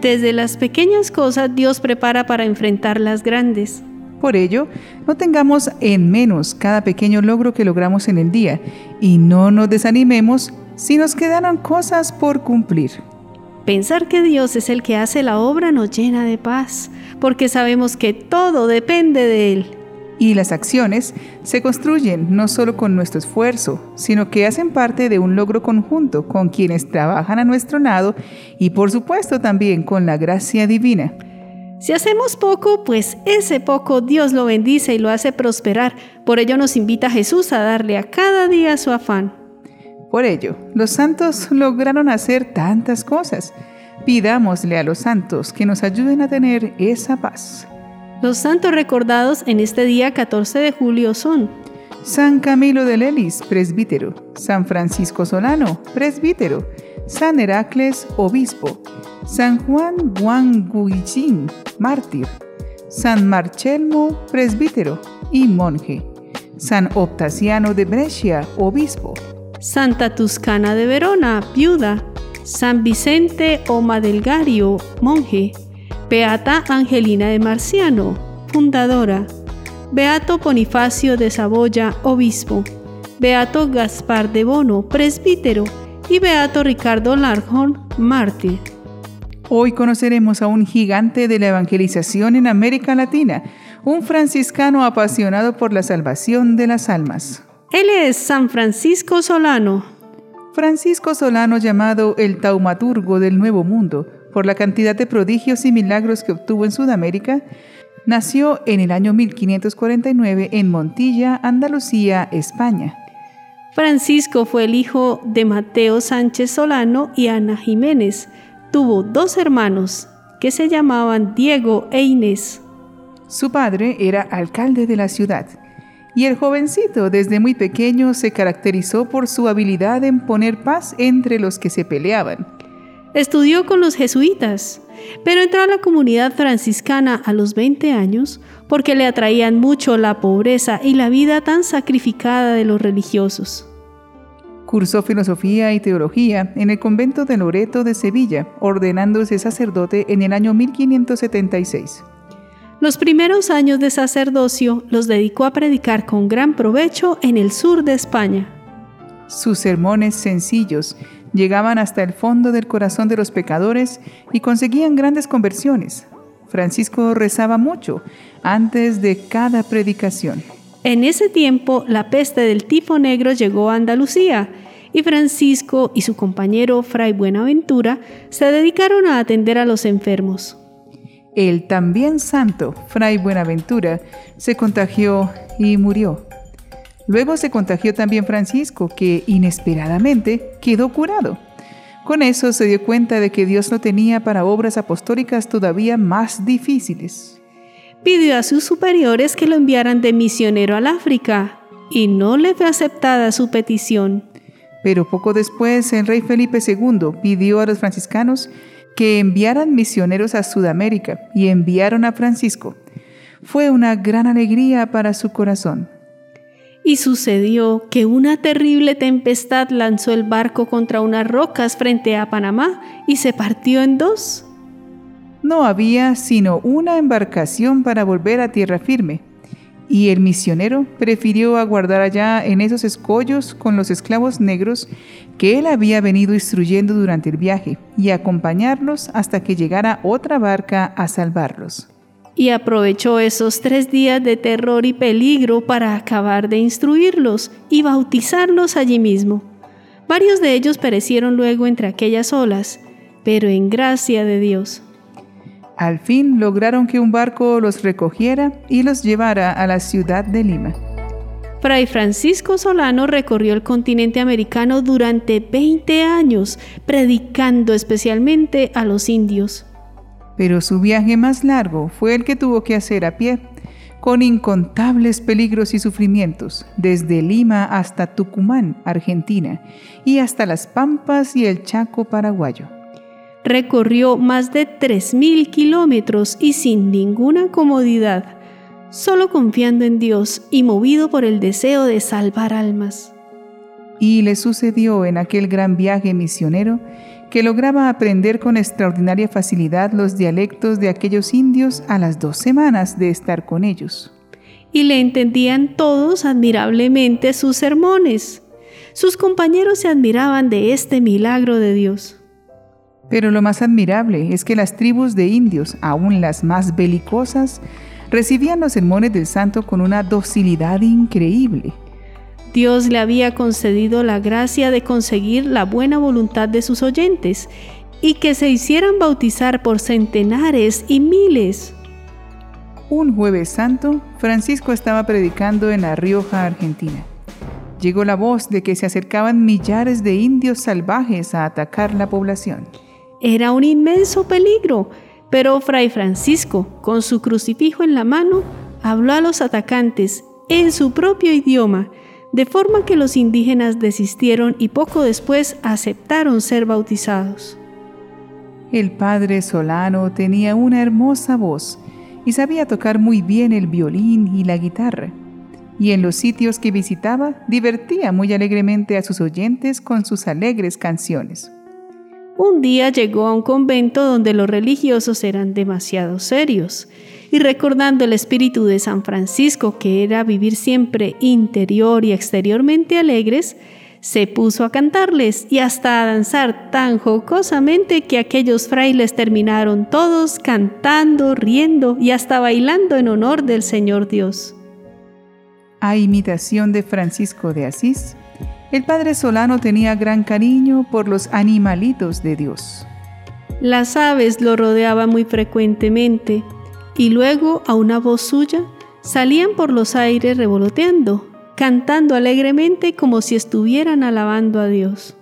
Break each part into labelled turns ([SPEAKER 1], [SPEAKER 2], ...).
[SPEAKER 1] Desde las pequeñas cosas Dios prepara para enfrentar las grandes.
[SPEAKER 2] Por ello, no tengamos en menos cada pequeño logro que logramos en el día y no nos desanimemos si nos quedaron cosas por cumplir.
[SPEAKER 1] Pensar que Dios es el que hace la obra nos llena de paz, porque sabemos que todo depende de Él.
[SPEAKER 2] Y las acciones se construyen no solo con nuestro esfuerzo, sino que hacen parte de un logro conjunto con quienes trabajan a nuestro lado y por supuesto también con la gracia divina.
[SPEAKER 1] Si hacemos poco, pues ese poco Dios lo bendice y lo hace prosperar. Por ello nos invita Jesús a darle a cada día su afán.
[SPEAKER 2] Por ello, los santos lograron hacer tantas cosas. Pidámosle a los santos que nos ayuden a tener esa paz.
[SPEAKER 1] Los santos recordados en este día 14 de julio son
[SPEAKER 2] San Camilo de Lelis, presbítero, San Francisco Solano, presbítero, San Heracles, obispo, San Juan Guanguichin, mártir, San Marchelmo, presbítero y monje, San Optaciano de Brescia, obispo,
[SPEAKER 1] Santa Tuscana de Verona, viuda, San Vicente Omadelgario, monje, Beata Angelina de Marciano, fundadora. Beato Bonifacio de Saboya, obispo. Beato Gaspar de Bono, presbítero. Y Beato Ricardo Larjón, mártir.
[SPEAKER 2] Hoy conoceremos a un gigante de la evangelización en América Latina, un franciscano apasionado por la salvación de las almas.
[SPEAKER 1] Él es San Francisco Solano.
[SPEAKER 2] Francisco Solano, llamado el taumaturgo del Nuevo Mundo, por la cantidad de prodigios y milagros que obtuvo en Sudamérica, nació en el año 1549 en Montilla, Andalucía, España.
[SPEAKER 1] Francisco fue el hijo de Mateo Sánchez Solano y Ana Jiménez. Tuvo dos hermanos que se llamaban Diego e Inés.
[SPEAKER 2] Su padre era alcalde de la ciudad y el jovencito desde muy pequeño se caracterizó por su habilidad en poner paz entre los que se peleaban.
[SPEAKER 1] Estudió con los jesuitas, pero entró a la comunidad franciscana a los 20 años porque le atraían mucho la pobreza y la vida tan sacrificada de los religiosos.
[SPEAKER 2] Cursó filosofía y teología en el convento de Loreto de Sevilla, ordenándose sacerdote en el año 1576.
[SPEAKER 1] Los primeros años de sacerdocio los dedicó a predicar con gran provecho en el sur de España.
[SPEAKER 2] Sus sermones sencillos llegaban hasta el fondo del corazón de los pecadores y conseguían grandes conversiones. Francisco rezaba mucho antes de cada predicación.
[SPEAKER 1] En ese tiempo, la peste del tifo negro llegó a Andalucía y Francisco y su compañero Fray Buenaventura se dedicaron a atender a los enfermos.
[SPEAKER 2] El también santo Fray Buenaventura se contagió y murió. Luego se contagió también Francisco, que inesperadamente quedó curado. Con eso se dio cuenta de que Dios lo tenía para obras apostólicas todavía más difíciles.
[SPEAKER 1] Pidió a sus superiores que lo enviaran de misionero al África y no le fue aceptada su petición.
[SPEAKER 2] Pero poco después el rey Felipe II pidió a los franciscanos que enviaran misioneros a Sudamérica y enviaron a Francisco. Fue una gran alegría para su corazón.
[SPEAKER 1] Y sucedió que una terrible tempestad lanzó el barco contra unas rocas frente a Panamá y se partió en dos.
[SPEAKER 2] No había sino una embarcación para volver a tierra firme, y el misionero prefirió aguardar allá en esos escollos con los esclavos negros que él había venido instruyendo durante el viaje y acompañarlos hasta que llegara otra barca a salvarlos
[SPEAKER 1] y aprovechó esos tres días de terror y peligro para acabar de instruirlos y bautizarlos allí mismo. Varios de ellos perecieron luego entre aquellas olas, pero en gracia de Dios.
[SPEAKER 2] Al fin lograron que un barco los recogiera y los llevara a la ciudad de Lima.
[SPEAKER 1] Fray Francisco Solano recorrió el continente americano durante 20 años, predicando especialmente a los indios
[SPEAKER 2] pero su viaje más largo fue el que tuvo que hacer a pie, con incontables peligros y sufrimientos, desde Lima hasta Tucumán, Argentina, y hasta las Pampas y el Chaco paraguayo.
[SPEAKER 1] Recorrió más de 3.000 kilómetros y sin ninguna comodidad, solo confiando en Dios y movido por el deseo de salvar almas.
[SPEAKER 2] Y le sucedió en aquel gran viaje misionero que lograba aprender con extraordinaria facilidad los dialectos de aquellos indios a las dos semanas de estar con ellos.
[SPEAKER 1] Y le entendían todos admirablemente sus sermones. Sus compañeros se admiraban de este milagro de Dios.
[SPEAKER 2] Pero lo más admirable es que las tribus de indios, aun las más belicosas, recibían los sermones del santo con una docilidad increíble.
[SPEAKER 1] Dios le había concedido la gracia de conseguir la buena voluntad de sus oyentes y que se hicieran bautizar por centenares y miles.
[SPEAKER 2] Un jueves santo, Francisco estaba predicando en La Rioja, Argentina. Llegó la voz de que se acercaban millares de indios salvajes a atacar la población.
[SPEAKER 1] Era un inmenso peligro, pero Fray Francisco, con su crucifijo en la mano, habló a los atacantes en su propio idioma, de forma que los indígenas desistieron y poco después aceptaron ser bautizados.
[SPEAKER 2] El padre Solano tenía una hermosa voz y sabía tocar muy bien el violín y la guitarra, y en los sitios que visitaba divertía muy alegremente a sus oyentes con sus alegres canciones.
[SPEAKER 1] Un día llegó a un convento donde los religiosos eran demasiado serios, y recordando el espíritu de San Francisco, que era vivir siempre interior y exteriormente alegres, se puso a cantarles y hasta a danzar tan jocosamente que aquellos frailes terminaron todos cantando, riendo y hasta bailando en honor del Señor Dios.
[SPEAKER 2] A imitación de Francisco de Asís, el padre Solano tenía gran cariño por los animalitos de Dios.
[SPEAKER 1] Las aves lo rodeaban muy frecuentemente y luego a una voz suya salían por los aires revoloteando, cantando alegremente como si estuvieran alabando a Dios.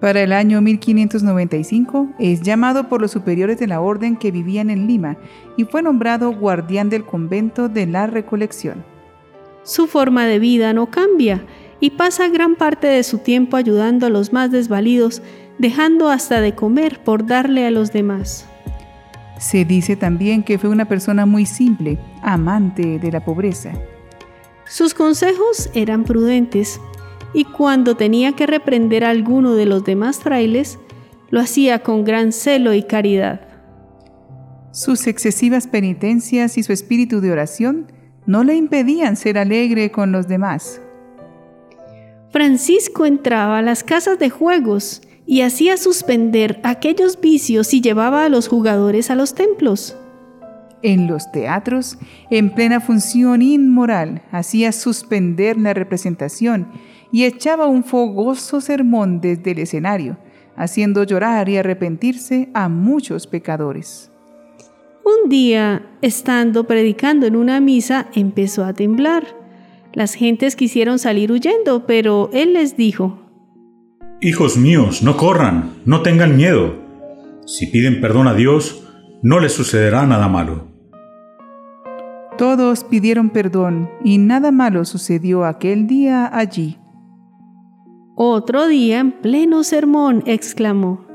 [SPEAKER 2] Para el año 1595 es llamado por los superiores de la orden que vivían en Lima y fue nombrado guardián del convento de la Recolección.
[SPEAKER 1] Su forma de vida no cambia y pasa gran parte de su tiempo ayudando a los más desvalidos, dejando hasta de comer por darle a los demás.
[SPEAKER 2] Se dice también que fue una persona muy simple, amante de la pobreza.
[SPEAKER 1] Sus consejos eran prudentes y cuando tenía que reprender a alguno de los demás frailes, lo hacía con gran celo y caridad.
[SPEAKER 2] Sus excesivas penitencias y su espíritu de oración no le impedían ser alegre con los demás.
[SPEAKER 1] Francisco entraba a las casas de juegos y hacía suspender aquellos vicios y llevaba a los jugadores a los templos.
[SPEAKER 2] En los teatros, en plena función inmoral, hacía suspender la representación y echaba un fogoso sermón desde el escenario, haciendo llorar y arrepentirse a muchos pecadores.
[SPEAKER 1] Un día, estando predicando en una misa, empezó a temblar. Las gentes quisieron salir huyendo, pero él les dijo,
[SPEAKER 3] Hijos míos, no corran, no tengan miedo. Si piden perdón a Dios, no les sucederá nada malo.
[SPEAKER 2] Todos pidieron perdón y nada malo sucedió aquel día allí.
[SPEAKER 1] Otro día, en pleno sermón, exclamó,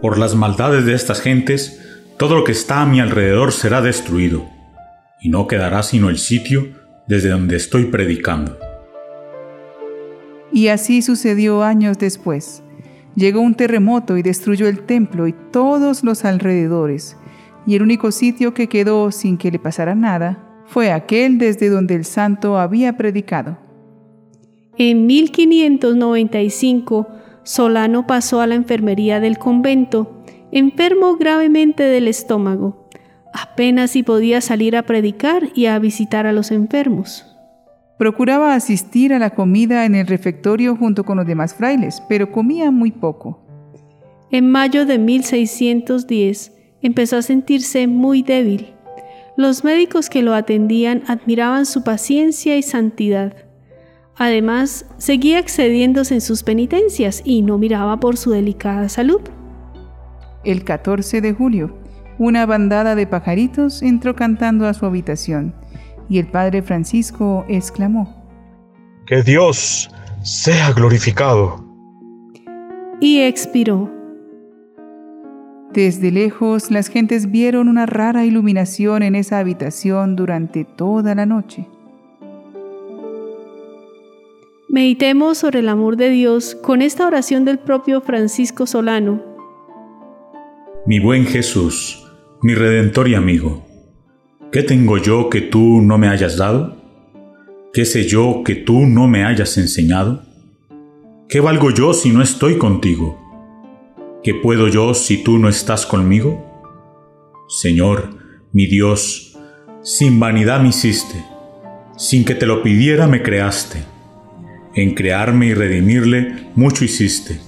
[SPEAKER 3] Por las maldades de estas gentes, todo lo que está a mi alrededor será destruido, y no quedará sino el sitio desde donde estoy predicando.
[SPEAKER 2] Y así sucedió años después. Llegó un terremoto y destruyó el templo y todos los alrededores, y el único sitio que quedó sin que le pasara nada fue aquel desde donde el santo había predicado.
[SPEAKER 1] En 1595, Solano pasó a la enfermería del convento, enfermo gravemente del estómago apenas si podía salir a predicar y a visitar a los enfermos.
[SPEAKER 2] Procuraba asistir a la comida en el refectorio junto con los demás frailes, pero comía muy poco.
[SPEAKER 1] En mayo de 1610 empezó a sentirse muy débil. Los médicos que lo atendían admiraban su paciencia y santidad. Además, seguía excediéndose en sus penitencias y no miraba por su delicada salud.
[SPEAKER 2] El 14 de julio, una bandada de pajaritos entró cantando a su habitación y el padre Francisco exclamó,
[SPEAKER 4] Que Dios sea glorificado.
[SPEAKER 1] Y expiró.
[SPEAKER 2] Desde lejos las gentes vieron una rara iluminación en esa habitación durante toda la noche.
[SPEAKER 1] Meditemos sobre el amor de Dios con esta oración del propio Francisco Solano.
[SPEAKER 3] Mi buen Jesús, mi redentor y amigo, ¿qué tengo yo que tú no me hayas dado? ¿Qué sé yo que tú no me hayas enseñado? ¿Qué valgo yo si no estoy contigo? ¿Qué puedo yo si tú no estás conmigo? Señor, mi Dios, sin vanidad me hiciste, sin que te lo pidiera me creaste en crearme y redimirle mucho hiciste,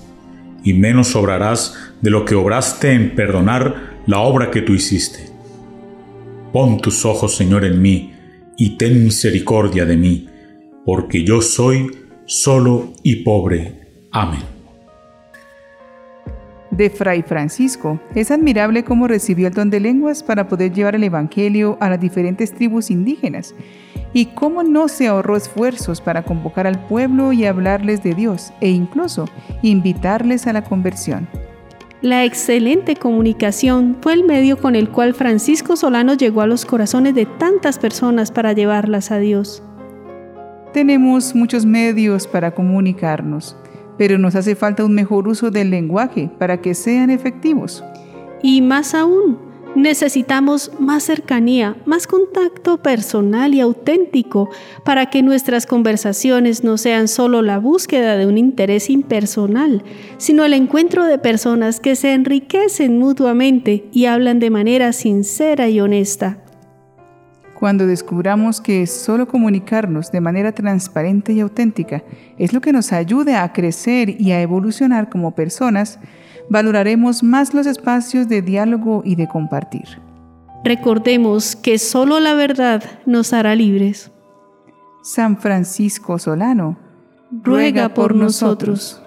[SPEAKER 3] y menos obrarás de lo que obraste en perdonar la obra que tú hiciste. Pon tus ojos, Señor, en mí, y ten misericordia de mí, porque yo soy solo y pobre. Amén.
[SPEAKER 2] De Fray Francisco, es admirable cómo recibió el don de lenguas para poder llevar el Evangelio a las diferentes tribus indígenas y cómo no se ahorró esfuerzos para convocar al pueblo y hablarles de Dios e incluso invitarles a la conversión.
[SPEAKER 1] La excelente comunicación fue el medio con el cual Francisco Solano llegó a los corazones de tantas personas para llevarlas a Dios.
[SPEAKER 2] Tenemos muchos medios para comunicarnos, pero nos hace falta un mejor uso del lenguaje para que sean efectivos.
[SPEAKER 1] Y más aún, Necesitamos más cercanía, más contacto personal y auténtico para que nuestras conversaciones no sean solo la búsqueda de un interés impersonal, sino el encuentro de personas que se enriquecen mutuamente y hablan de manera sincera y honesta.
[SPEAKER 2] Cuando descubramos que solo comunicarnos de manera transparente y auténtica es lo que nos ayuda a crecer y a evolucionar como personas, valoraremos más los espacios de diálogo y de compartir.
[SPEAKER 1] Recordemos que solo la verdad nos hará libres.
[SPEAKER 2] San Francisco Solano,
[SPEAKER 1] ruega por nosotros.